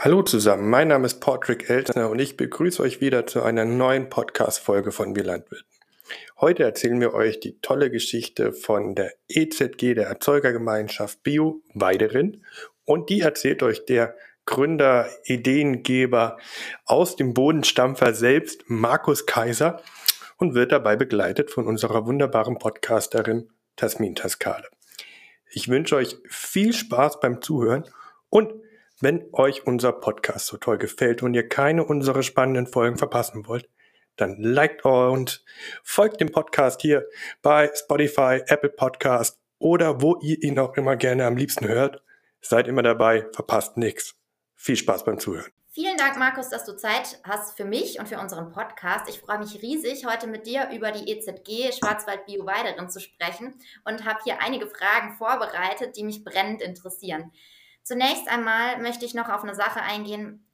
Hallo zusammen, mein Name ist Patrick Eltner und ich begrüße euch wieder zu einer neuen Podcast-Folge von Wir Landwirten. Heute erzählen wir euch die tolle Geschichte von der EZG, der Erzeugergemeinschaft Bio Weiderin. Und die erzählt euch der Gründer, Ideengeber aus dem Bodenstampfer selbst, Markus Kaiser, und wird dabei begleitet von unserer wunderbaren Podcasterin Tasmin Taskade. Ich wünsche euch viel Spaß beim Zuhören und wenn euch unser Podcast so toll gefällt und ihr keine unserer spannenden Folgen verpassen wollt, dann liked und folgt dem Podcast hier bei Spotify, Apple Podcast oder wo ihr ihn auch immer gerne am liebsten hört. Seid immer dabei, verpasst nichts. Viel Spaß beim Zuhören. Vielen Dank, Markus, dass du Zeit hast für mich und für unseren Podcast. Ich freue mich riesig, heute mit dir über die EZG Schwarzwald Bio Weiderin zu sprechen und habe hier einige Fragen vorbereitet, die mich brennend interessieren. Zunächst einmal möchte ich noch auf eine Sache eingehen.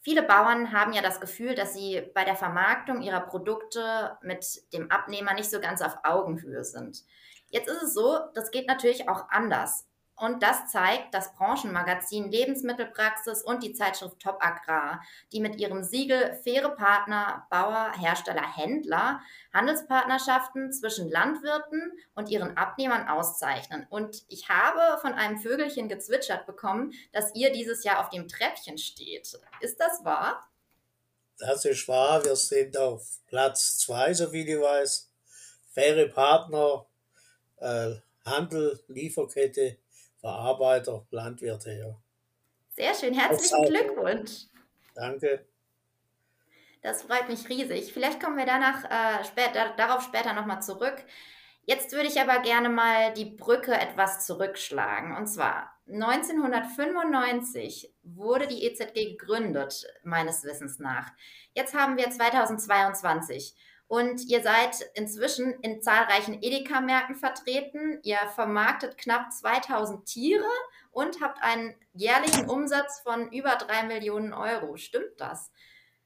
Viele Bauern haben ja das Gefühl, dass sie bei der Vermarktung ihrer Produkte mit dem Abnehmer nicht so ganz auf Augenhöhe sind. Jetzt ist es so, das geht natürlich auch anders. Und das zeigt das Branchenmagazin Lebensmittelpraxis und die Zeitschrift Top Agrar, die mit ihrem Siegel Faire Partner, Bauer, Hersteller, Händler Handelspartnerschaften zwischen Landwirten und ihren Abnehmern auszeichnen. Und ich habe von einem Vögelchen gezwitschert bekommen, dass ihr dieses Jahr auf dem Treppchen steht. Ist das wahr? Das ist wahr. Wir sind auf Platz zwei, so wie ich weiß. Faire Partner, äh, Handel, Lieferkette Verarbeiter, Landwirte, ja. Sehr schön, herzlichen Glückwunsch. Danke. Das freut mich riesig. Vielleicht kommen wir danach, äh, später, darauf später nochmal zurück. Jetzt würde ich aber gerne mal die Brücke etwas zurückschlagen. Und zwar 1995 wurde die EZG gegründet, meines Wissens nach. Jetzt haben wir 2022. Und ihr seid inzwischen in zahlreichen Edeka-Märkten vertreten. Ihr vermarktet knapp 2000 Tiere und habt einen jährlichen Umsatz von über drei Millionen Euro. Stimmt das?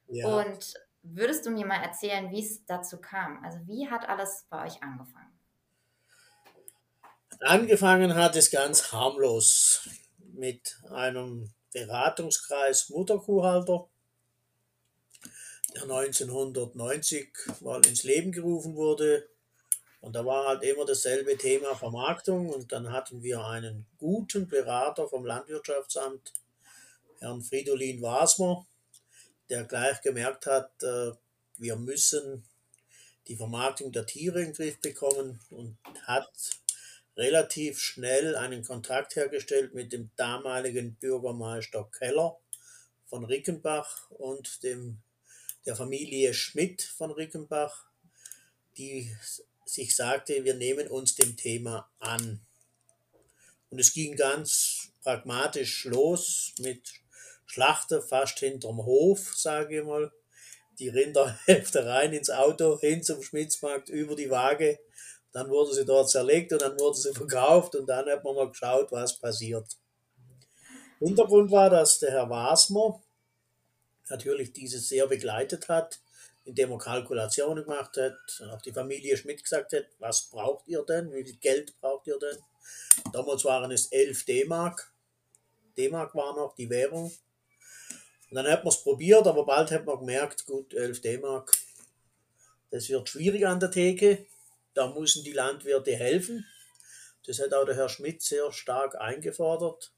Ja. Und würdest du mir mal erzählen, wie es dazu kam? Also wie hat alles bei euch angefangen? Angefangen hat es ganz harmlos mit einem Beratungskreis Mutterkuhhalter der 1990 mal ins Leben gerufen wurde. Und da war halt immer dasselbe Thema Vermarktung. Und dann hatten wir einen guten Berater vom Landwirtschaftsamt, Herrn Fridolin Wasmer, der gleich gemerkt hat, äh, wir müssen die Vermarktung der Tiere in den Griff bekommen und hat relativ schnell einen Kontakt hergestellt mit dem damaligen Bürgermeister Keller von Rickenbach und dem der Familie Schmidt von Rickenbach, die sich sagte, wir nehmen uns dem Thema an. Und es ging ganz pragmatisch los mit Schlachter fast hinterm Hof, sage ich mal. Die Rinderhälfte rein ins Auto, hin zum Schmitzmarkt, über die Waage. Dann wurde sie dort zerlegt und dann wurde sie verkauft und dann hat man mal geschaut, was passiert. Hintergrund war, dass der Herr Wasmer, natürlich dieses sehr begleitet hat, indem er Kalkulationen gemacht hat, auch die Familie Schmidt gesagt hat, was braucht ihr denn, wie viel Geld braucht ihr denn? Damals waren es 11 D-Mark. D-Mark war noch die Währung. Und dann hat man es probiert, aber bald hat man gemerkt, gut, 11 D-Mark, das wird schwierig an der Theke. Da müssen die Landwirte helfen. Das hat auch der Herr Schmidt sehr stark eingefordert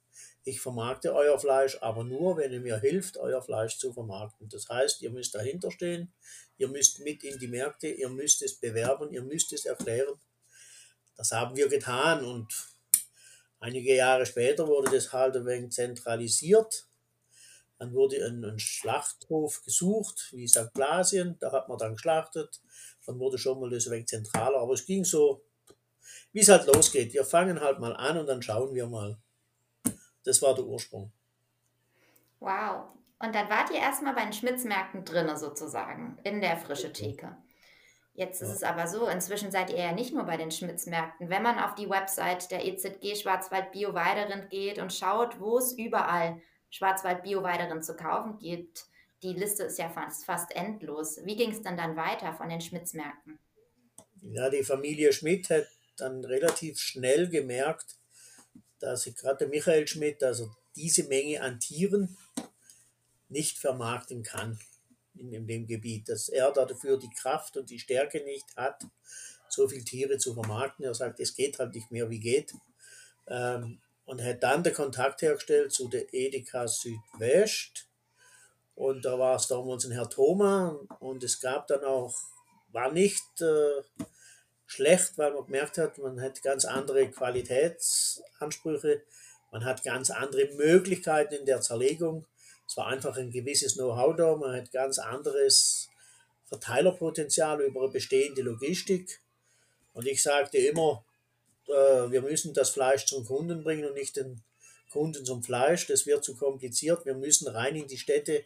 ich vermarkte euer Fleisch, aber nur, wenn ihr mir hilft, euer Fleisch zu vermarkten. Das heißt, ihr müsst dahinter stehen, ihr müsst mit in die Märkte, ihr müsst es bewerben, ihr müsst es erklären. Das haben wir getan und einige Jahre später wurde das halt ein wenig zentralisiert. Dann wurde ein, ein Schlachthof gesucht, wie St. Blasien, da hat man dann geschlachtet. Dann wurde schon mal das ein wenig zentraler, aber es ging so, wie es halt losgeht. Wir fangen halt mal an und dann schauen wir mal. Das war der Ursprung. Wow. Und dann wart ihr erstmal bei den Schmitzmärkten drinne sozusagen, in der frische Theke. Jetzt ist ja. es aber so, inzwischen seid ihr ja nicht nur bei den Schmitzmärkten. Wenn man auf die Website der EZG Schwarzwald Bio Weiderind geht und schaut, wo es überall Schwarzwald Bio Weiderind zu kaufen gibt, die Liste ist ja fast, fast endlos. Wie ging es dann dann weiter von den Schmitzmärkten? Ja, die Familie Schmidt hat dann relativ schnell gemerkt, dass gerade Michael Schmidt, also diese Menge an Tieren, nicht vermarkten kann in, in dem Gebiet, dass er dafür die Kraft und die Stärke nicht hat, so viele Tiere zu vermarkten. Er sagt, es geht halt nicht mehr, wie geht. Ähm, und hat dann den Kontakt hergestellt zu der Edeka Südwest. Und da war es damals ein Herr Thoma und es gab dann auch, war nicht äh, schlecht, weil man gemerkt hat, man hat ganz andere Qualitätsansprüche, man hat ganz andere Möglichkeiten in der Zerlegung. Es war einfach ein gewisses Know-how da, man hat ganz anderes Verteilerpotenzial über bestehende Logistik. Und ich sagte immer, äh, wir müssen das Fleisch zum Kunden bringen und nicht den Kunden zum Fleisch. Das wird zu kompliziert. Wir müssen rein in die Städte,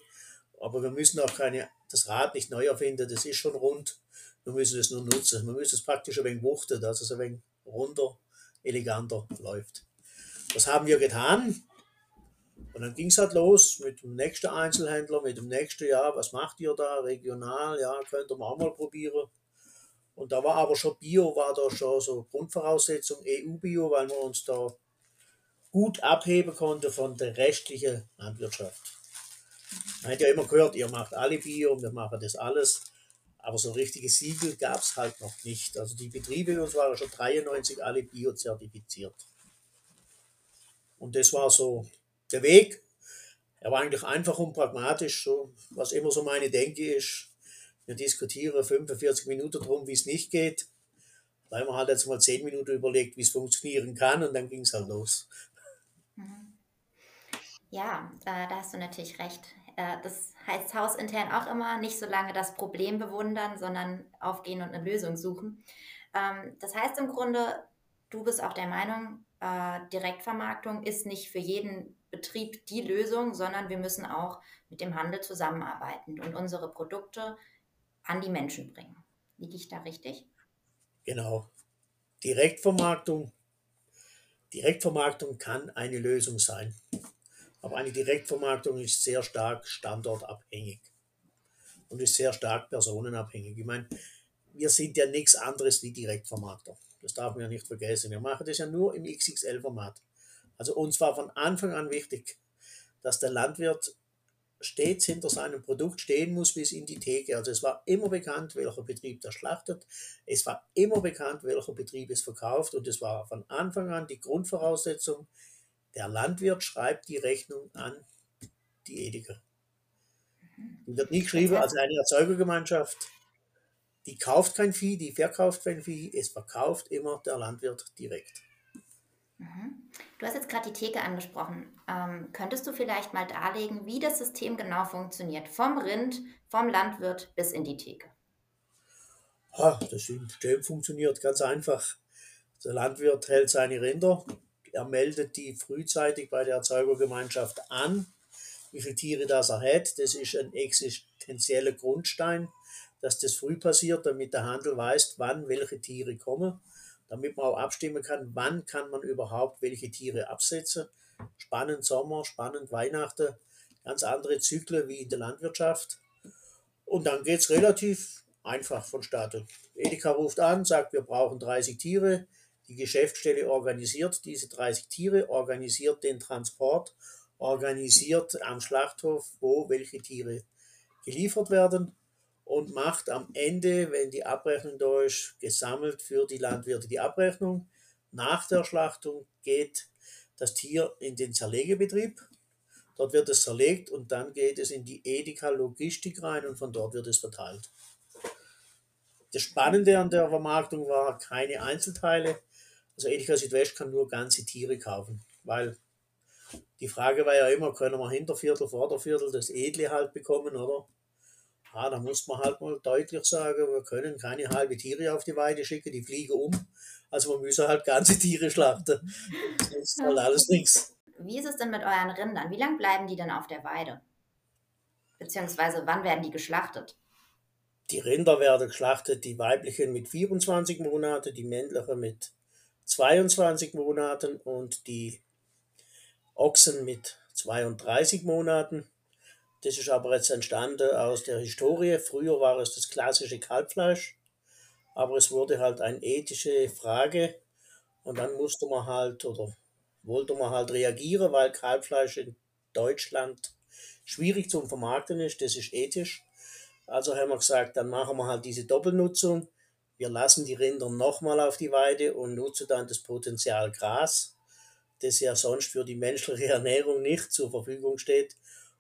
aber wir müssen auch keine, das Rad nicht neu erfinden. Das ist schon rund. Wir müssen es nur nutzen. Man muss es praktisch ein wenig wuchten, dass es ein wenig runder, eleganter läuft. Das haben wir getan. Und dann ging es halt los mit dem nächsten Einzelhändler, mit dem nächsten, ja, was macht ihr da regional? Ja, könnt ihr mal mal probieren. Und da war aber schon Bio, war da schon so Grundvoraussetzung EU-Bio, weil man uns da gut abheben konnte von der restlichen Landwirtschaft. Man hat ja immer gehört, ihr macht alle Bio und wir machen das alles. Aber so richtige Siegel gab es halt noch nicht. Also die Betriebe uns waren schon 93 alle Bio zertifiziert. Und das war so der Weg. Er war eigentlich einfach und pragmatisch, so, was immer so meine Denke ist. Wir diskutieren 45 Minuten drum, wie es nicht geht. Weil man halt jetzt mal 10 Minuten überlegt, wie es funktionieren kann und dann ging es halt los. Mhm. Ja, äh, da hast du natürlich recht. Äh, das heißt hausintern auch immer, nicht so lange das Problem bewundern, sondern aufgehen und eine Lösung suchen. Ähm, das heißt im Grunde, du bist auch der Meinung, äh, Direktvermarktung ist nicht für jeden Betrieb die Lösung, sondern wir müssen auch mit dem Handel zusammenarbeiten und unsere Produkte an die Menschen bringen. Liege ich da richtig? Genau. Direktvermarktung. Direktvermarktung kann eine Lösung sein. Aber eine Direktvermarktung ist sehr stark standortabhängig und ist sehr stark personenabhängig. Ich meine, wir sind ja nichts anderes wie Direktvermarkter. Das darf man ja nicht vergessen. Wir machen das ja nur im XXL-Format. Also uns war von Anfang an wichtig, dass der Landwirt stets hinter seinem Produkt stehen muss bis in die Theke. Also es war immer bekannt, welcher Betrieb das schlachtet. Es war immer bekannt, welcher Betrieb es verkauft. Und es war von Anfang an die Grundvoraussetzung, der Landwirt schreibt die Rechnung an die Edeka. Die wird nie geschrieben als eine Erzeugergemeinschaft. Die kauft kein Vieh, die verkauft kein Vieh. Es verkauft immer der Landwirt direkt. Mhm. Du hast jetzt gerade die Theke angesprochen. Ähm, könntest du vielleicht mal darlegen, wie das System genau funktioniert? Vom Rind, vom Landwirt bis in die Theke. Ha, das System funktioniert ganz einfach. Der Landwirt hält seine Rinder, er meldet die frühzeitig bei der Erzeugergemeinschaft an, wie viele Tiere das er hat. Das ist ein existenzieller Grundstein, dass das früh passiert, damit der Handel weiß, wann welche Tiere kommen damit man auch abstimmen kann, wann kann man überhaupt welche Tiere absetzen. Spannend Sommer, spannend Weihnachten, ganz andere Zyklen wie in der Landwirtschaft. Und dann geht es relativ einfach vonstatten. Edeka ruft an, sagt, wir brauchen 30 Tiere. Die Geschäftsstelle organisiert diese 30 Tiere, organisiert den Transport, organisiert am Schlachthof, wo welche Tiere geliefert werden und macht am Ende, wenn die Abrechnung da ist, gesammelt für die Landwirte die Abrechnung. Nach der Schlachtung geht das Tier in den Zerlegebetrieb. Dort wird es zerlegt und dann geht es in die Edeka Logistik rein und von dort wird es verteilt. Das Spannende an der Vermarktung war keine Einzelteile. Also Edeka Südwest kann nur ganze Tiere kaufen, weil die Frage war ja immer, können wir Hinterviertel, Vorderviertel das Edle halt bekommen, oder? Ja, da muss man halt mal deutlich sagen, wir können keine halbe Tiere auf die Weide schicken, die fliegen um. Also wir müssen halt ganze Tiere schlachten. Das ist halt alles nichts. Wie ist es denn mit euren Rindern? Wie lange bleiben die denn auf der Weide? Beziehungsweise wann werden die geschlachtet? Die Rinder werden geschlachtet, die weiblichen mit 24 Monaten, die männlichen mit 22 Monaten und die Ochsen mit 32 Monaten. Das ist aber jetzt entstanden aus der Historie. Früher war es das klassische Kalbfleisch, aber es wurde halt eine ethische Frage und dann musste man halt oder wollte man halt reagieren, weil Kalbfleisch in Deutschland schwierig zum Vermarkten ist, das ist ethisch. Also haben wir gesagt, dann machen wir halt diese Doppelnutzung. Wir lassen die Rinder nochmal auf die Weide und nutzen dann das Potenzial Gras, das ja sonst für die menschliche Ernährung nicht zur Verfügung steht,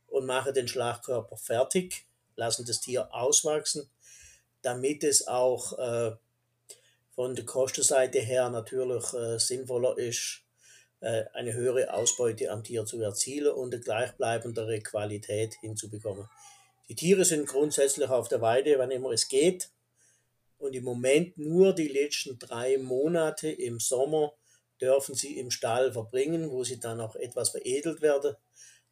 und machen den Schlachtkörper fertig, lassen das Tier auswachsen, damit es auch äh, von der Kostenseite her natürlich äh, sinnvoller ist, äh, eine höhere Ausbeute am Tier zu erzielen und eine gleichbleibendere Qualität hinzubekommen. Die Tiere sind grundsätzlich auf der Weide, wann immer es geht. Und im Moment nur die letzten drei Monate im Sommer dürfen sie im Stall verbringen, wo sie dann auch etwas veredelt werden,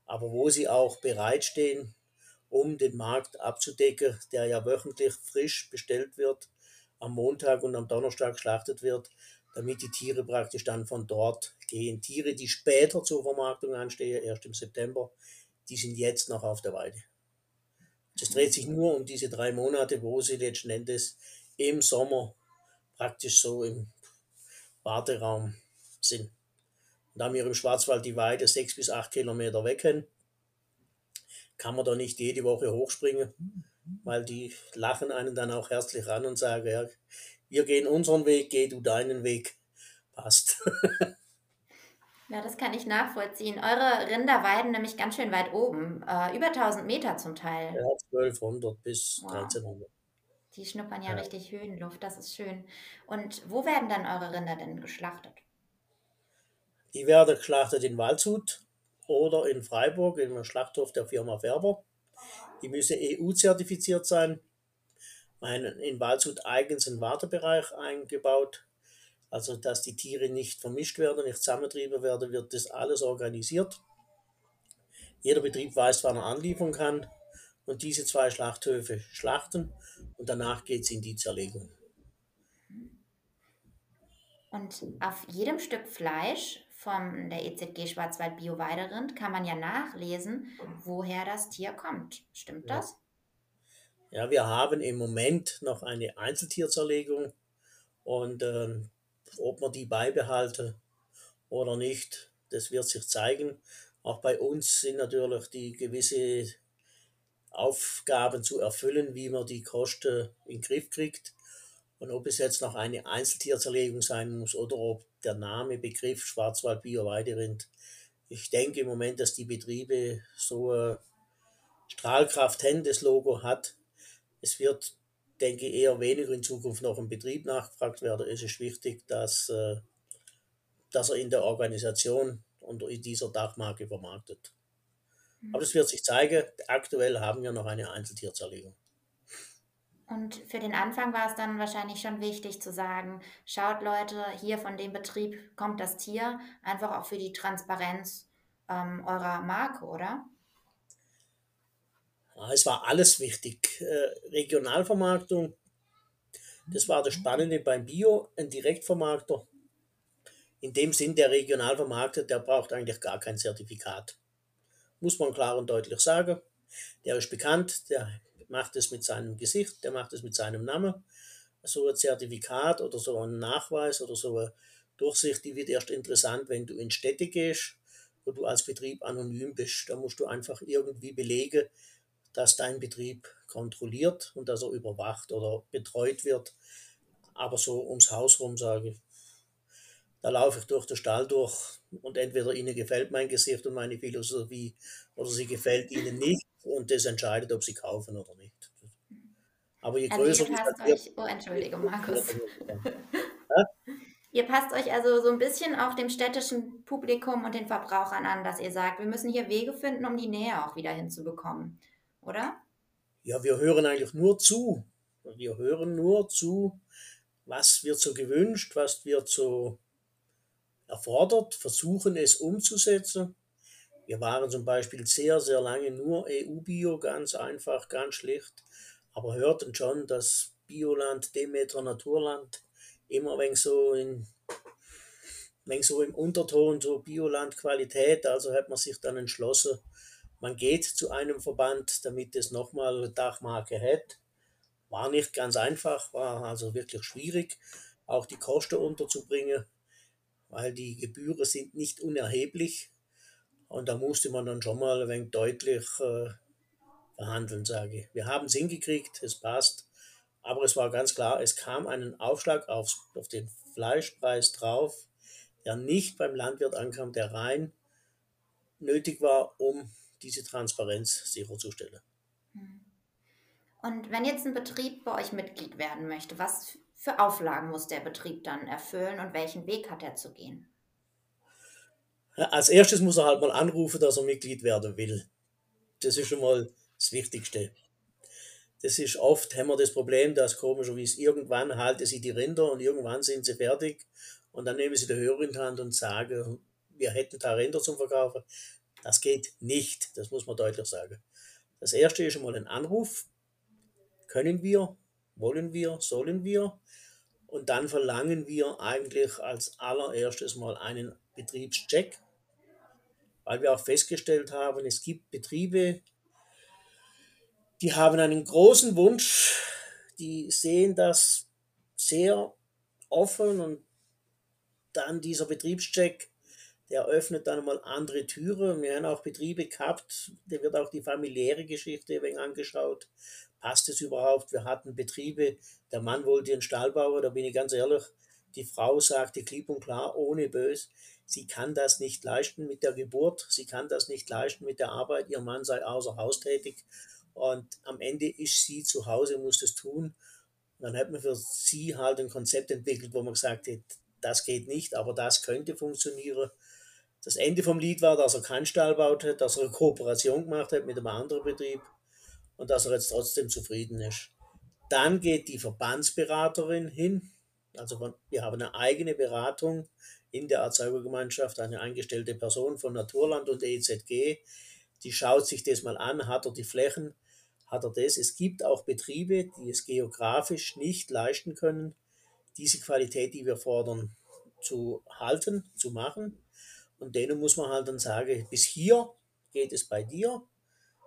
aber wo sie auch bereitstehen, um den Markt abzudecken, der ja wöchentlich frisch bestellt wird, am Montag und am Donnerstag geschlachtet wird damit die Tiere praktisch dann von dort gehen. Tiere, die später zur Vermarktung anstehen, erst im September, die sind jetzt noch auf der Weide. Es dreht sich nur um diese drei Monate, wo sie letzten Endes im Sommer praktisch so im Warteraum sind. Und da wir im Schwarzwald die Weide sechs bis acht Kilometer weg haben, kann man da nicht jede Woche hochspringen, weil die lachen einen dann auch herzlich an und sagen, ja, wir gehen unseren Weg, geh du deinen Weg. Passt. Ja, das kann ich nachvollziehen. Eure Rinder weiden nämlich ganz schön weit oben, äh, über 1000 Meter zum Teil. Ja, 1200 bis wow. 1300. Die schnuppern ja, ja, richtig Höhenluft, das ist schön. Und wo werden dann eure Rinder denn geschlachtet? Die werden geschlachtet in Waldshut oder in Freiburg, im Schlachthof der Firma Färber. Die müssen EU-zertifiziert sein meinen, in Waldshut eigens einen Wartebereich eingebaut. Also, dass die Tiere nicht vermischt werden, nicht zusammengetrieben werden, wird das alles organisiert. Jeder Betrieb weiß, wann er anliefern kann. Und diese zwei Schlachthöfe schlachten und danach geht es in die Zerlegung. Und auf jedem Stück Fleisch von der EZG Schwarzwald Bio Weiderind kann man ja nachlesen, woher das Tier kommt. Stimmt das? Ja, wir haben im Moment noch eine Einzeltierzerlegung und äh, ob wir die beibehalten oder nicht, das wird sich zeigen. Auch bei uns sind natürlich die gewisse Aufgaben zu erfüllen, wie man die Kosten in den Griff kriegt. Und ob es jetzt noch eine Einzeltierzerlegung sein muss oder ob der Name, Begriff Schwarzwald Bio Weiderind, ich denke im Moment, dass die Betriebe so eine Strahlkraft haben, das Logo hat, es wird, denke ich, eher weniger in Zukunft noch im Betrieb nachgefragt werden. Es ist wichtig, dass, äh, dass er in der Organisation unter dieser Dachmarke vermarktet. Aber das wird sich zeigen. Aktuell haben wir noch eine Einzeltierzerlegung. Und für den Anfang war es dann wahrscheinlich schon wichtig zu sagen, schaut Leute, hier von dem Betrieb kommt das Tier, einfach auch für die Transparenz ähm, eurer Marke, oder? Es war alles wichtig. Äh, Regionalvermarktung, das war das Spannende beim Bio, ein Direktvermarkter. In dem Sinn, der Regionalvermarkter, der braucht eigentlich gar kein Zertifikat. Muss man klar und deutlich sagen. Der ist bekannt, der macht es mit seinem Gesicht, der macht es mit seinem Namen. So ein Zertifikat oder so ein Nachweis oder so eine Durchsicht, die wird erst interessant, wenn du in Städte gehst, wo du als Betrieb anonym bist. Da musst du einfach irgendwie belegen, dass dein Betrieb kontrolliert und dass er überwacht oder betreut wird. Aber so ums Haus rum sage ich, da laufe ich durch den Stall durch und entweder ihnen gefällt mein Gesicht und meine Philosophie oder sie gefällt ihnen nicht und das entscheidet, ob sie kaufen oder nicht. Aber je also größer ihr passt euch, oh entschuldige Markus. ihr passt euch also so ein bisschen auch dem städtischen Publikum und den Verbrauchern an, dass ihr sagt, wir müssen hier Wege finden, um die Nähe auch wieder hinzubekommen oder? Ja, wir hören eigentlich nur zu. Wir hören nur zu, was wird so gewünscht, was wird so erfordert, versuchen es umzusetzen. Wir waren zum Beispiel sehr, sehr lange nur EU-Bio, ganz einfach, ganz schlicht, aber hörten schon, dass Bioland, Demeter, Naturland immer wenn so in wenn so im Unterton so Bioland Qualität, also hat man sich dann entschlossen, man geht zu einem Verband, damit es nochmal eine Dachmarke hat. War nicht ganz einfach, war also wirklich schwierig, auch die Kosten unterzubringen, weil die Gebühren sind nicht unerheblich. Und da musste man dann schon mal ein wenig deutlich äh, verhandeln, sage ich. Wir haben es hingekriegt, es passt. Aber es war ganz klar, es kam einen Aufschlag aufs, auf den Fleischpreis drauf, der nicht beim Landwirt ankam, der rein nötig war, um diese Transparenz sicherzustellen. Hm. Und wenn jetzt ein Betrieb bei euch Mitglied werden möchte, was für Auflagen muss der Betrieb dann erfüllen und welchen Weg hat er zu gehen? Als erstes muss er halt mal anrufen, dass er Mitglied werden will. Das ist schon mal das Wichtigste. Das ist oft, haben wir das Problem, dass komischerweise irgendwann halten sie die Rinder und irgendwann sind sie fertig und dann nehmen sie die Hörer in die Hand und sagen, wir hätten da Rinder zum Verkaufen. Das geht nicht, das muss man deutlich sagen. Das erste ist schon mal ein Anruf. Können wir, wollen wir, sollen wir? Und dann verlangen wir eigentlich als allererstes mal einen Betriebscheck, weil wir auch festgestellt haben, es gibt Betriebe, die haben einen großen Wunsch, die sehen das sehr offen und dann dieser Betriebscheck, der öffnet dann mal andere Türen. Wir haben auch Betriebe gehabt, da wird auch die familiäre Geschichte ein wenig angeschaut. Passt es überhaupt? Wir hatten Betriebe, der Mann wollte einen Stall bauen, da bin ich ganz ehrlich, die Frau sagte klipp und klar, ohne bös, sie kann das nicht leisten mit der Geburt, sie kann das nicht leisten mit der Arbeit, ihr Mann sei außer Haus tätig und am Ende ist sie zu Hause, muss das tun. Und dann hat man für sie halt ein Konzept entwickelt, wo man gesagt hat, das geht nicht, aber das könnte funktionieren. Das Ende vom Lied war, dass er keinen Stall baut hat, dass er eine Kooperation gemacht hat mit einem anderen Betrieb und dass er jetzt trotzdem zufrieden ist. Dann geht die Verbandsberaterin hin. Also wir haben eine eigene Beratung in der Erzeugergemeinschaft, eine eingestellte Person von Naturland und EZG. Die schaut sich das mal an, hat er die Flächen, hat er das. Es gibt auch Betriebe, die es geografisch nicht leisten können, diese Qualität, die wir fordern, zu halten, zu machen. Und denen muss man halt dann sagen, bis hier geht es bei dir,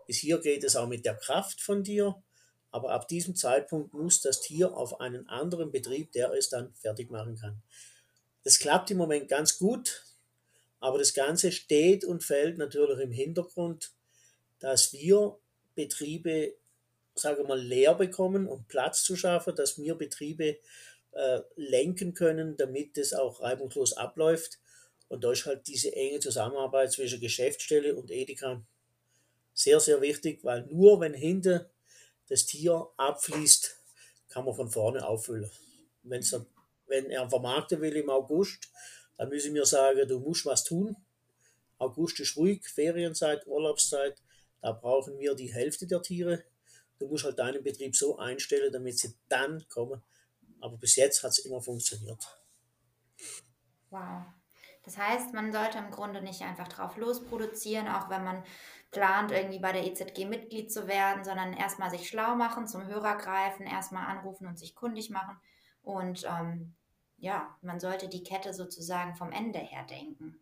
bis hier geht es auch mit der Kraft von dir, aber ab diesem Zeitpunkt muss das Tier auf einen anderen Betrieb, der es dann fertig machen kann. Das klappt im Moment ganz gut, aber das Ganze steht und fällt natürlich im Hintergrund, dass wir Betriebe, sage mal, leer bekommen, um Platz zu schaffen, dass wir Betriebe äh, lenken können, damit es auch reibungslos abläuft. Und da ist halt diese enge Zusammenarbeit zwischen Geschäftsstelle und Edeka sehr, sehr wichtig, weil nur wenn hinten das Tier abfließt, kann man von vorne auffüllen. Wenn's, wenn er vermarkten will im August, dann müssen mir sagen, du musst was tun. August ist ruhig, Ferienzeit, Urlaubszeit, da brauchen wir die Hälfte der Tiere. Du musst halt deinen Betrieb so einstellen, damit sie dann kommen. Aber bis jetzt hat es immer funktioniert. Wow. Das heißt, man sollte im Grunde nicht einfach drauf losproduzieren, auch wenn man plant, irgendwie bei der EZG Mitglied zu werden, sondern erstmal sich schlau machen, zum Hörer greifen, erstmal anrufen und sich kundig machen. Und ähm, ja, man sollte die Kette sozusagen vom Ende her denken.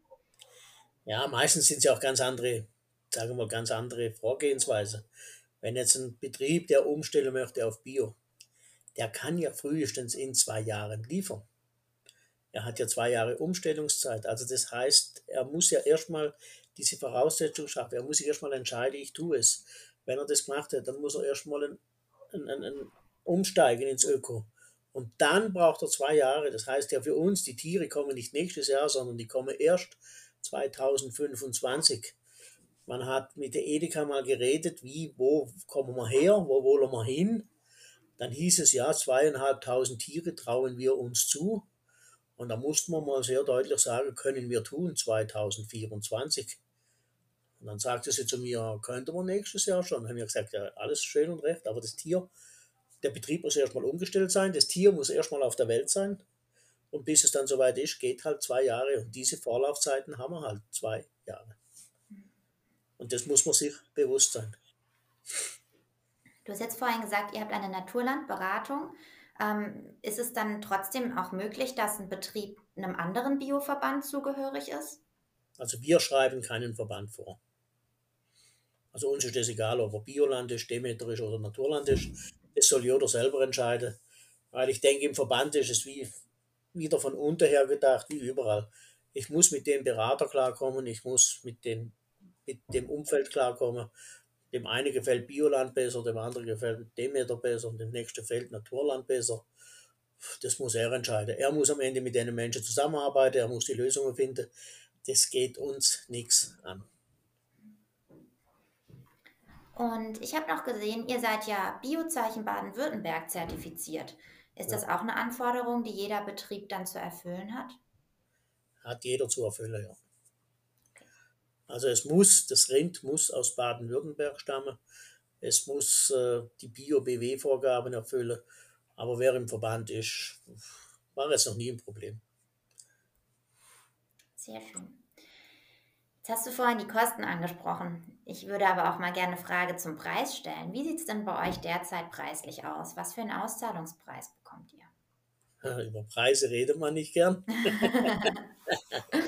Ja, meistens sind es ja auch ganz andere, sagen wir mal, ganz andere Vorgehensweise. Wenn jetzt ein Betrieb, der umstellen möchte auf Bio, der kann ja frühestens in zwei Jahren liefern. Er hat ja zwei Jahre Umstellungszeit. Also das heißt, er muss ja erstmal diese Voraussetzung schaffen. Er muss sich erstmal entscheiden, ich tue es. Wenn er das gemacht hat, dann muss er erstmal ein, ein, ein, ein umsteigen ins Öko. Und dann braucht er zwei Jahre. Das heißt ja für uns, die Tiere kommen nicht nächstes Jahr, sondern die kommen erst 2025. Man hat mit der Edeka mal geredet, wie, wo kommen wir her, wo wollen wir hin. Dann hieß es ja, zweieinhalbtausend Tiere trauen wir uns zu. Und da mussten wir mal sehr deutlich sagen, können wir tun 2024. Und dann sagte sie zu mir, könnte man nächstes Jahr schon. Dann haben wir gesagt, ja, alles schön und recht, aber das Tier, der Betrieb muss erstmal umgestellt sein, das Tier muss erstmal auf der Welt sein. Und bis es dann soweit ist, geht halt zwei Jahre. Und diese Vorlaufzeiten haben wir halt zwei Jahre. Und das muss man sich bewusst sein. Du hast jetzt vorhin gesagt, ihr habt eine Naturlandberatung. Ähm, ist es dann trotzdem auch möglich, dass ein Betrieb einem anderen Bioverband zugehörig ist? Also wir schreiben keinen Verband vor. Also uns ist das egal, ob er Bioland ist, Demeter oder Naturland ist. Das soll jeder selber entscheiden. Weil ich denke, im Verband ist es wie wieder von unten her gedacht, wie überall. Ich muss mit dem Berater klarkommen, ich muss mit den mit dem Umfeld klarkommen. Dem einen gefällt Bioland besser, dem anderen gefällt Demeter besser und dem nächsten gefällt Naturland besser. Das muss er entscheiden. Er muss am Ende mit den Menschen zusammenarbeiten, er muss die Lösungen finden. Das geht uns nichts an. Und ich habe noch gesehen, ihr seid ja Biozeichen Baden-Württemberg zertifiziert. Ist ja. das auch eine Anforderung, die jeder Betrieb dann zu erfüllen hat? Hat jeder zu erfüllen, ja. Also es muss, das Rind muss aus Baden-Württemberg stammen. Es muss äh, die Bio-BW-Vorgaben erfüllen. Aber wer im Verband ist, war es noch nie ein Problem. Sehr schön. Jetzt hast du vorhin die Kosten angesprochen. Ich würde aber auch mal gerne eine Frage zum Preis stellen. Wie sieht es denn bei euch derzeit preislich aus? Was für einen Auszahlungspreis bekommt ihr? Über Preise redet man nicht gern.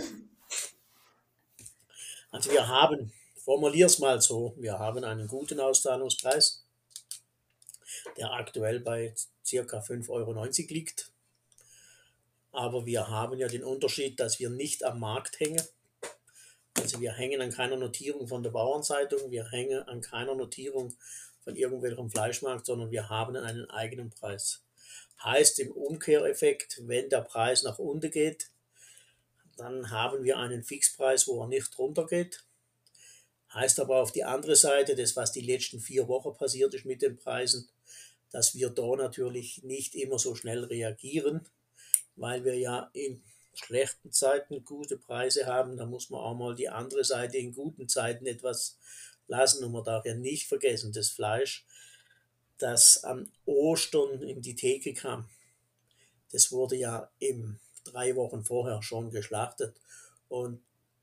Also wir haben, formulier es mal so, wir haben einen guten Auszahlungspreis, der aktuell bei ca. 5,90 Euro liegt. Aber wir haben ja den Unterschied, dass wir nicht am Markt hängen. Also wir hängen an keiner Notierung von der Bauernzeitung, wir hängen an keiner Notierung von irgendwelchem Fleischmarkt, sondern wir haben einen eigenen Preis. Heißt im Umkehreffekt, wenn der Preis nach unten geht, dann haben wir einen Fixpreis, wo er nicht runtergeht. Heißt aber auf die andere Seite, das, was die letzten vier Wochen passiert ist mit den Preisen, dass wir da natürlich nicht immer so schnell reagieren, weil wir ja in schlechten Zeiten gute Preise haben. Da muss man auch mal die andere Seite in guten Zeiten etwas lassen. Und man darf ja nicht vergessen, das Fleisch, das an Ostern in die Theke kam, das wurde ja im drei Wochen vorher schon geschlachtet. Und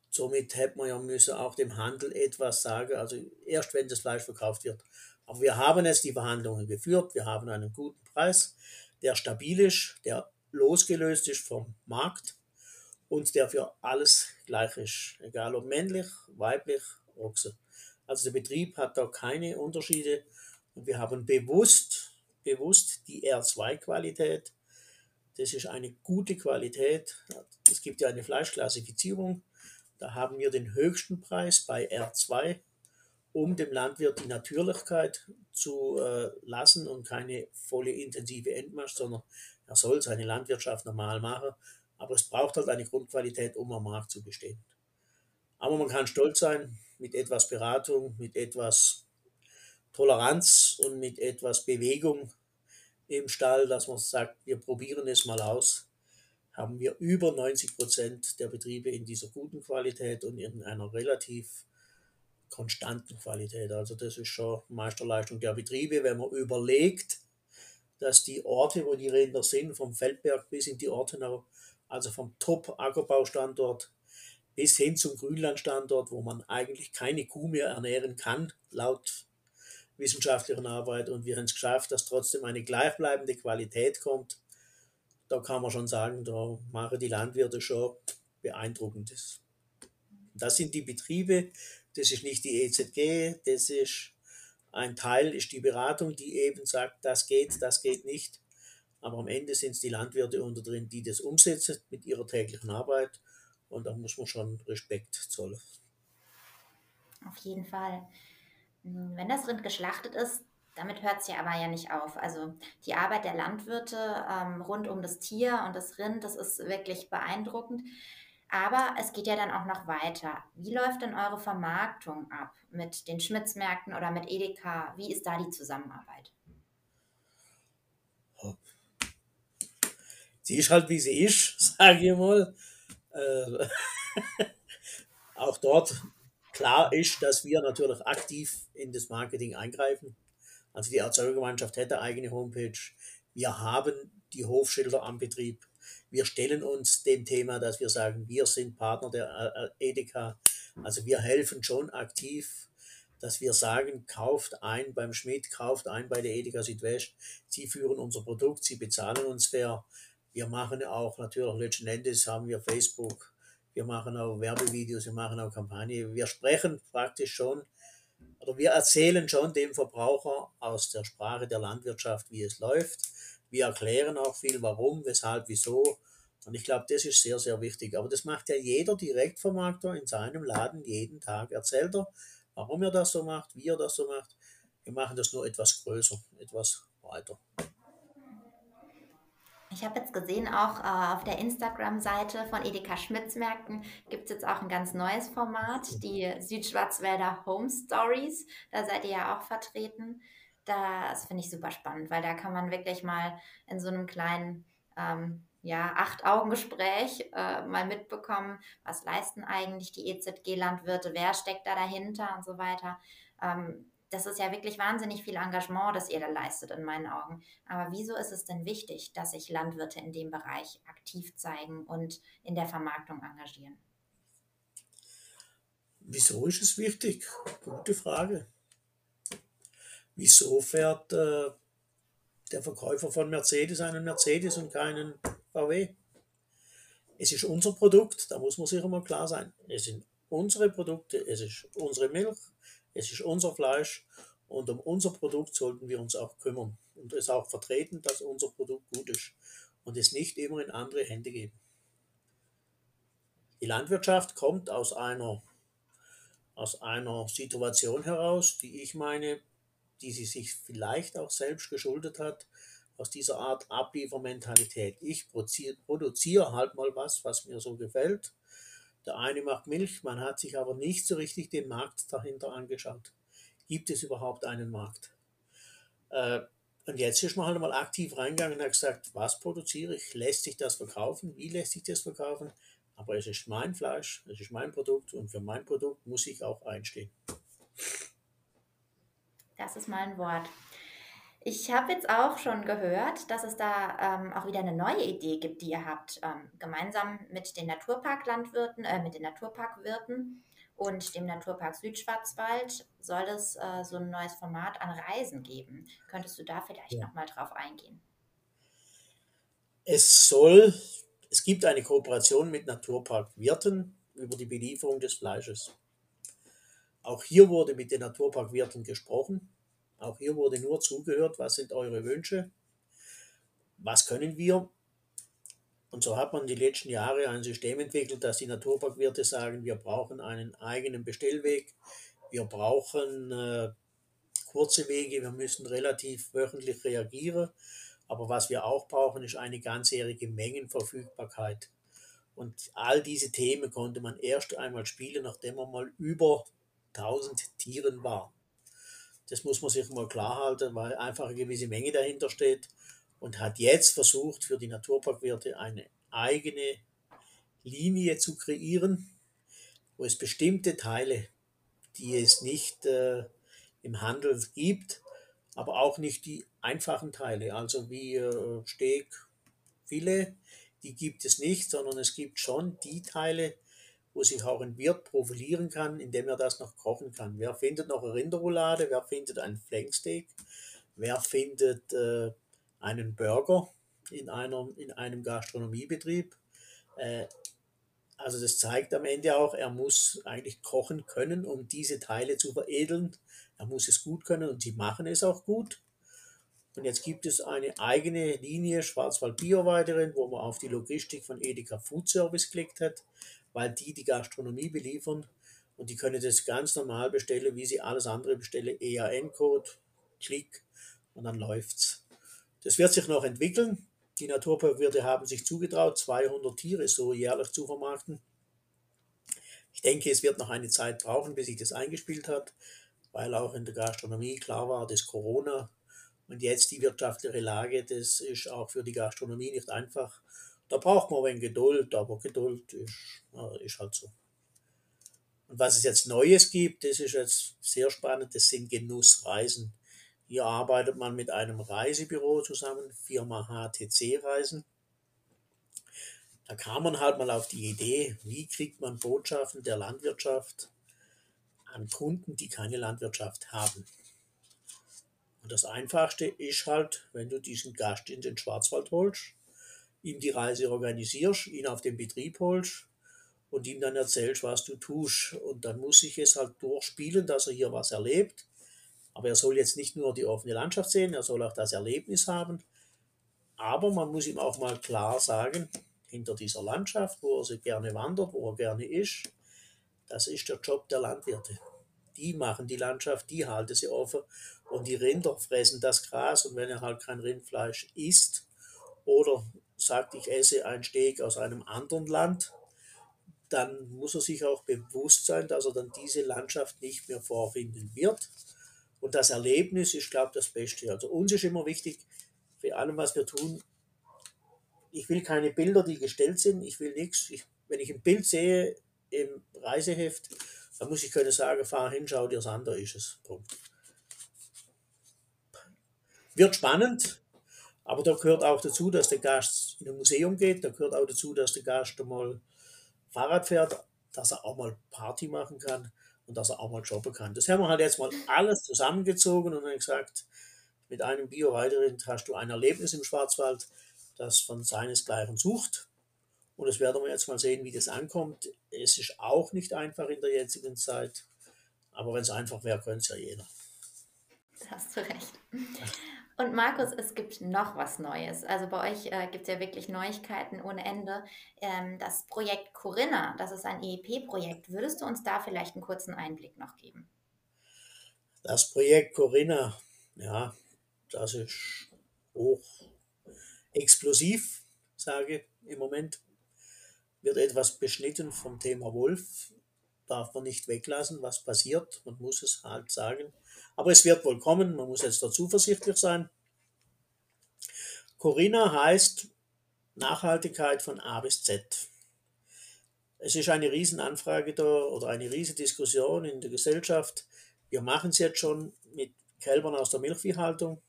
somit hätte man ja müssen auch dem Handel etwas sagen, also erst wenn das Fleisch verkauft wird. Aber wir haben jetzt die Verhandlungen geführt, wir haben einen guten Preis, der stabil ist, der losgelöst ist vom Markt und der für alles gleich ist, egal ob männlich, weiblich, Ochse. Also der Betrieb hat da keine Unterschiede und wir haben bewusst, bewusst die R2-Qualität das ist eine gute Qualität. Es gibt ja eine Fleischklassifizierung. Da haben wir den höchsten Preis bei R2, um dem Landwirt die Natürlichkeit zu äh, lassen und keine volle intensive Endmasch, sondern er soll seine Landwirtschaft normal machen. Aber es braucht halt eine Grundqualität, um am Markt zu bestehen. Aber man kann stolz sein mit etwas Beratung, mit etwas Toleranz und mit etwas Bewegung im Stall, dass man sagt, wir probieren es mal aus, haben wir über 90 Prozent der Betriebe in dieser guten Qualität und in einer relativ konstanten Qualität. Also das ist schon Meisterleistung der Betriebe, wenn man überlegt, dass die Orte, wo die Rinder sind, vom Feldberg bis in die Ortenau, also vom Top-Ackerbaustandort bis hin zum Grünlandstandort, wo man eigentlich keine Kuh mehr ernähren kann, laut wissenschaftlichen Arbeit und wir haben es geschafft, dass trotzdem eine gleichbleibende Qualität kommt. Da kann man schon sagen, da machen die Landwirte schon beeindruckendes. Das sind die Betriebe, das ist nicht die EZG, das ist ein Teil, ist die Beratung, die eben sagt, das geht, das geht nicht. Aber am Ende sind es die Landwirte unter drin, die das umsetzen mit ihrer täglichen Arbeit. Und da muss man schon Respekt zollen. Auf jeden Fall. Wenn das Rind geschlachtet ist, damit hört es ja aber ja nicht auf. Also die Arbeit der Landwirte ähm, rund um das Tier und das Rind, das ist wirklich beeindruckend. Aber es geht ja dann auch noch weiter. Wie läuft denn eure Vermarktung ab mit den Schmitzmärkten oder mit Edeka? Wie ist da die Zusammenarbeit? Sie ist halt wie sie ist, sage ich mal. Äh, auch dort Klar ist, dass wir natürlich aktiv in das Marketing eingreifen. Also die Erzeugergemeinschaft hätte eigene Homepage. Wir haben die Hofschilder am Betrieb. Wir stellen uns dem Thema, dass wir sagen, wir sind Partner der äh, Edeka. Also wir helfen schon aktiv, dass wir sagen, kauft ein beim Schmidt, kauft ein bei der Edeka Südwest. Sie führen unser Produkt, sie bezahlen uns fair. Wir machen auch natürlich letzten Endes haben wir Facebook, wir machen auch Werbevideos, wir machen auch Kampagnen. Wir sprechen praktisch schon oder wir erzählen schon dem Verbraucher aus der Sprache der Landwirtschaft, wie es läuft. Wir erklären auch viel, warum, weshalb, wieso. Und ich glaube, das ist sehr, sehr wichtig. Aber das macht ja jeder Direktvermarkter in seinem Laden jeden Tag. Erzählt er, warum er das so macht, wie er das so macht. Wir machen das nur etwas größer, etwas breiter. Ich habe jetzt gesehen, auch äh, auf der Instagram-Seite von Edeka Schmitzmärkten gibt es jetzt auch ein ganz neues Format, die Südschwarzwälder Home Stories. Da seid ihr ja auch vertreten. Das finde ich super spannend, weil da kann man wirklich mal in so einem kleinen ähm, ja, Acht-Augen-Gespräch äh, mal mitbekommen, was leisten eigentlich die EZG-Landwirte, wer steckt da dahinter und so weiter. Ähm, das ist ja wirklich wahnsinnig viel Engagement, das ihr da leistet, in meinen Augen. Aber wieso ist es denn wichtig, dass sich Landwirte in dem Bereich aktiv zeigen und in der Vermarktung engagieren? Wieso ist es wichtig? Gute Frage. Wieso fährt äh, der Verkäufer von Mercedes einen Mercedes und keinen VW? Es ist unser Produkt, da muss man sich immer klar sein. Es sind unsere Produkte, es ist unsere Milch, es ist unser Fleisch und um unser Produkt sollten wir uns auch kümmern und es auch vertreten, dass unser Produkt gut ist und es nicht immer in andere Hände geben. Die Landwirtschaft kommt aus einer, aus einer Situation heraus, die ich meine, die sie sich vielleicht auch selbst geschuldet hat, aus dieser Art Abliefermentalität. Ich produziere, produziere halt mal was, was mir so gefällt der eine macht Milch, man hat sich aber nicht so richtig den Markt dahinter angeschaut. Gibt es überhaupt einen Markt? Äh, und jetzt ist man halt mal aktiv reingegangen und hat gesagt, was produziere ich? Lässt sich das verkaufen? Wie lässt sich das verkaufen? Aber es ist mein Fleisch, es ist mein Produkt und für mein Produkt muss ich auch einstehen. Das ist mein Wort. Ich habe jetzt auch schon gehört, dass es da ähm, auch wieder eine neue Idee gibt, die ihr habt, ähm, gemeinsam mit den Naturparklandwirten, äh, mit den Naturparkwirten und dem Naturpark Südschwarzwald soll es äh, so ein neues Format an Reisen geben. Könntest du da vielleicht ja. nochmal drauf eingehen? Es soll, es gibt eine Kooperation mit Naturparkwirten über die Belieferung des Fleisches. Auch hier wurde mit den Naturparkwirten gesprochen auch hier wurde nur zugehört, was sind eure Wünsche, was können wir. Und so hat man die letzten Jahre ein System entwickelt, dass die Naturparkwirte sagen, wir brauchen einen eigenen Bestellweg, wir brauchen äh, kurze Wege, wir müssen relativ wöchentlich reagieren. Aber was wir auch brauchen, ist eine ganzjährige Mengenverfügbarkeit. Und all diese Themen konnte man erst einmal spielen, nachdem man mal über 1000 Tieren war. Das muss man sich mal klar halten, weil einfach eine gewisse Menge dahinter steht und hat jetzt versucht, für die Naturparkwirte eine eigene Linie zu kreieren, wo es bestimmte Teile, die es nicht äh, im Handel gibt, aber auch nicht die einfachen Teile, also wie äh, Steak, Filet, die gibt es nicht, sondern es gibt schon die Teile, wo sich auch ein Wirt profilieren kann, indem er das noch kochen kann. Wer findet noch eine Rinderroulade? Wer findet ein Flanksteak? Wer findet äh, einen Burger in, einer, in einem Gastronomiebetrieb? Äh, also das zeigt am Ende auch, er muss eigentlich kochen können, um diese Teile zu veredeln. Er muss es gut können und sie machen es auch gut. Und jetzt gibt es eine eigene Linie Schwarzwald Bio weiterhin, wo man auf die Logistik von Edeka Food Service geklickt hat weil die die Gastronomie beliefern und die können das ganz normal bestellen, wie sie alles andere bestellen, EAN-Code, Klick und dann läuft's. Das wird sich noch entwickeln. Die Naturparkwirte haben sich zugetraut, 200 Tiere so jährlich zu vermarkten. Ich denke, es wird noch eine Zeit brauchen, bis sich das eingespielt hat, weil auch in der Gastronomie klar war, dass Corona und jetzt die wirtschaftliche Lage, das ist auch für die Gastronomie nicht einfach. Da braucht man ein wenig Geduld, aber Geduld ist, ist halt so. Und was es jetzt Neues gibt, das ist jetzt sehr spannend, das sind Genussreisen. Hier arbeitet man mit einem Reisebüro zusammen, Firma HTC Reisen. Da kam man halt mal auf die Idee, wie kriegt man Botschaften der Landwirtschaft an Kunden, die keine Landwirtschaft haben. Und das Einfachste ist halt, wenn du diesen Gast in den Schwarzwald holst, ihm die Reise organisierst, ihn auf den Betrieb holst und ihm dann erzählst, was du tust. Und dann muss ich es halt durchspielen, dass er hier was erlebt. Aber er soll jetzt nicht nur die offene Landschaft sehen, er soll auch das Erlebnis haben. Aber man muss ihm auch mal klar sagen, hinter dieser Landschaft, wo er sie gerne wandert, wo er gerne ist. Das ist der Job der Landwirte. Die machen die Landschaft, die halten sie offen und die Rinder fressen das Gras und wenn er halt kein Rindfleisch isst oder sagt, ich esse ein Steak aus einem anderen Land, dann muss er sich auch bewusst sein, dass er dann diese Landschaft nicht mehr vorfinden wird. Und das Erlebnis ist, glaube ich, das Beste. Also uns ist immer wichtig, für allem, was wir tun, ich will keine Bilder, die gestellt sind, ich will nichts. Ich, wenn ich ein Bild sehe im Reiseheft, dann muss ich können sagen, fahr hin, schau dir es an, da ist es. Punkt. Wird spannend, aber da gehört auch dazu, dass der Gast in ein Museum geht, da gehört auch dazu, dass der Gast mal Fahrrad fährt, dass er auch mal Party machen kann und dass er auch mal jobben kann. Das haben wir halt jetzt mal alles zusammengezogen und dann gesagt, mit einem Bio-Reiterin hast du ein Erlebnis im Schwarzwald, das von seinesgleichen sucht. Und das werden wir jetzt mal sehen, wie das ankommt. Es ist auch nicht einfach in der jetzigen Zeit, aber wenn es einfach wäre, könnte es ja jeder. Da hast du recht. Und Markus, es gibt noch was Neues. Also bei euch äh, gibt es ja wirklich Neuigkeiten ohne Ende. Ähm, das Projekt Corinna, das ist ein EEP-Projekt. Würdest du uns da vielleicht einen kurzen Einblick noch geben? Das Projekt Corinna, ja, das ist hoch explosiv, sage im Moment. Wird etwas beschnitten vom Thema Wolf. Darf man nicht weglassen, was passiert. Man muss es halt sagen. Aber es wird wohl kommen. Man muss jetzt da zuversichtlich sein. Corinna heißt Nachhaltigkeit von A bis Z. Es ist eine Riesenanfrage da oder eine Riesendiskussion in der Gesellschaft. Wir machen es jetzt schon mit Kälbern aus der Milchviehhaltung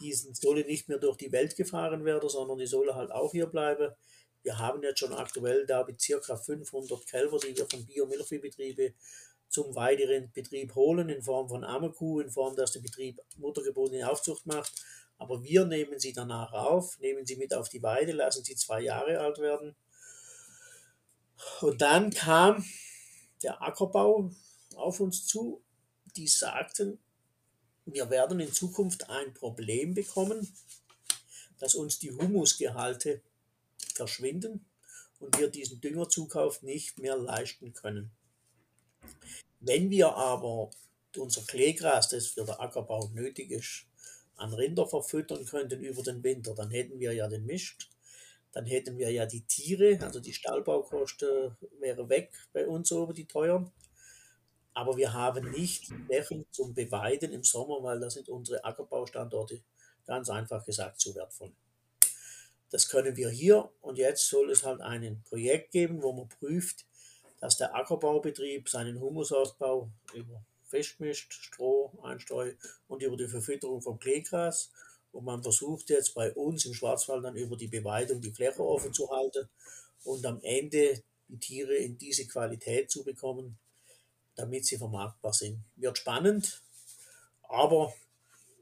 die sollen nicht mehr durch die Welt gefahren werden, sondern die sollen halt auch hier bleiben. Wir haben jetzt schon aktuell da mit circa 500 Kälber, die wir von Biomilchviehbetriebe zum weiteren Betrieb holen, in Form von Ammerkuh, in Form, dass der Betrieb muttergebundene Aufzucht macht. Aber wir nehmen sie danach auf, nehmen sie mit auf die Weide, lassen sie zwei Jahre alt werden. Und dann kam der Ackerbau auf uns zu. Die sagten, wir werden in Zukunft ein Problem bekommen, dass uns die Humusgehalte verschwinden und wir diesen Düngerzukauf nicht mehr leisten können. Wenn wir aber unser Kleegras, das für den Ackerbau nötig ist, an Rinder verfüttern könnten über den Winter, dann hätten wir ja den Mist, dann hätten wir ja die Tiere, also die Stallbaukosten wäre weg bei uns oben, die teuren. Aber wir haben nicht die Flächen zum Beweiden im Sommer, weil da sind unsere Ackerbaustandorte ganz einfach gesagt zu wertvoll. Das können wir hier und jetzt soll es halt ein Projekt geben, wo man prüft, dass der Ackerbaubetrieb seinen Humusausbau über Festmischt, Stroh, Einstreu und über die Verfütterung vom Kleegras und man versucht jetzt bei uns im Schwarzwald dann über die Beweidung die Fläche offen zu halten und am Ende die Tiere in diese Qualität zu bekommen, damit sie vermarktbar sind. Wird spannend, aber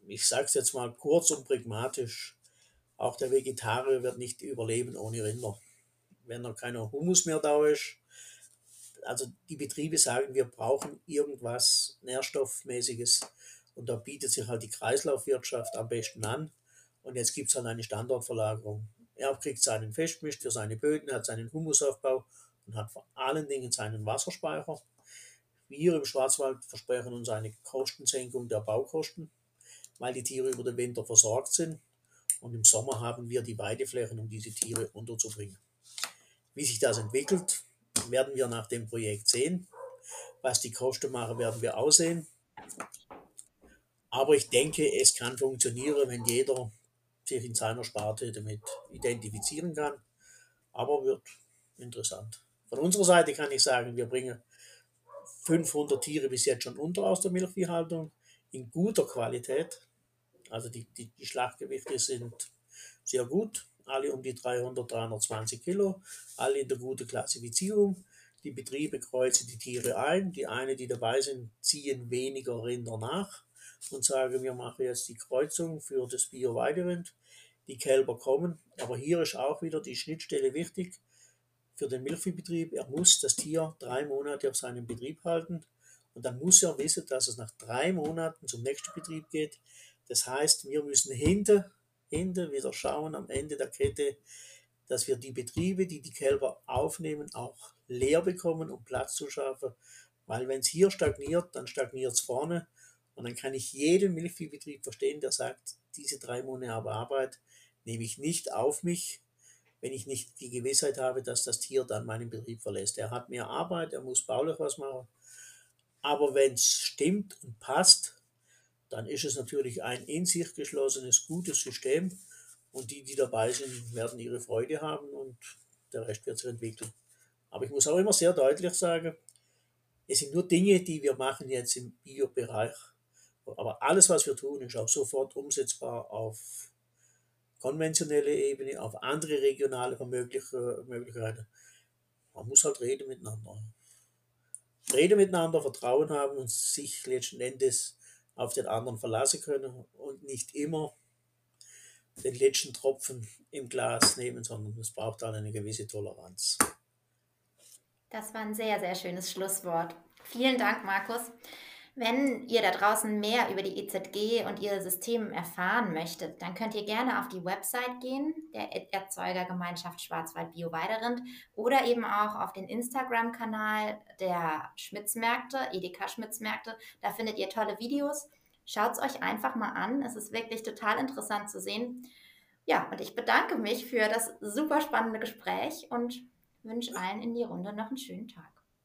ich sage es jetzt mal kurz und pragmatisch, auch der Vegetarier wird nicht überleben ohne Rinder. Wenn noch keiner Humus mehr da ist, also die Betriebe sagen, wir brauchen irgendwas Nährstoffmäßiges und da bietet sich halt die Kreislaufwirtschaft am besten an. Und jetzt gibt es halt eine Standortverlagerung. Er kriegt seinen Festmisch für seine Böden, hat seinen Humusaufbau und hat vor allen Dingen seinen Wasserspeicher. Wir im Schwarzwald versprechen uns eine Kostensenkung der Baukosten, weil die Tiere über den Winter versorgt sind. Und im Sommer haben wir die Weideflächen, um diese Tiere unterzubringen. Wie sich das entwickelt, werden wir nach dem Projekt sehen. Was die Kosten machen, werden wir aussehen. Aber ich denke, es kann funktionieren, wenn jeder sich in seiner Sparte damit identifizieren kann. Aber wird interessant. Von unserer Seite kann ich sagen, wir bringen 500 Tiere bis jetzt schon unter aus der Milchviehhaltung in guter Qualität. Also die, die, die Schlachtgewichte sind sehr gut, alle um die 300, 320 Kilo, alle in der guten Klassifizierung. Die Betriebe kreuzen die Tiere ein. Die eine, die dabei sind, ziehen weniger Rinder nach und sagen, wir machen jetzt die Kreuzung für das Bio-Weiderind. Die Kälber kommen, aber hier ist auch wieder die Schnittstelle wichtig für den Milchviehbetrieb. Er muss das Tier drei Monate auf seinem Betrieb halten und dann muss er wissen, dass es nach drei Monaten zum nächsten Betrieb geht. Das heißt, wir müssen hinter, hinter wieder schauen am Ende der Kette, dass wir die Betriebe, die die Kälber aufnehmen, auch leer bekommen, um Platz zu schaffen. Weil wenn es hier stagniert, dann stagniert es vorne. Und dann kann ich jeden Milchviehbetrieb verstehen, der sagt, diese drei Monate Arbeit nehme ich nicht auf mich, wenn ich nicht die Gewissheit habe, dass das Tier dann meinen Betrieb verlässt. Er hat mehr Arbeit, er muss baulich was machen. Aber wenn es stimmt und passt, dann ist es natürlich ein in sich geschlossenes, gutes System. Und die, die dabei sind, werden ihre Freude haben und der Rest wird sich entwickeln. Aber ich muss auch immer sehr deutlich sagen, es sind nur Dinge, die wir machen jetzt im Bio-Bereich. Aber alles, was wir tun, ist auch sofort umsetzbar auf konventionelle Ebene, auf andere regionale Möglichkeiten. Man muss halt reden miteinander. Reden miteinander, Vertrauen haben und sich letzten Endes auf den anderen verlassen können und nicht immer den letzten Tropfen im Glas nehmen, sondern es braucht dann eine gewisse Toleranz. Das war ein sehr, sehr schönes Schlusswort. Vielen Dank, Markus. Wenn ihr da draußen mehr über die EZG und ihr System erfahren möchtet, dann könnt ihr gerne auf die Website gehen, der Erzeugergemeinschaft Schwarzwald Bio Weiderind, oder eben auch auf den Instagram-Kanal der Schmitzmärkte, Edeka Schmitzmärkte. Da findet ihr tolle Videos. Schaut es euch einfach mal an. Es ist wirklich total interessant zu sehen. Ja, und ich bedanke mich für das super spannende Gespräch und wünsche allen in die Runde noch einen schönen Tag.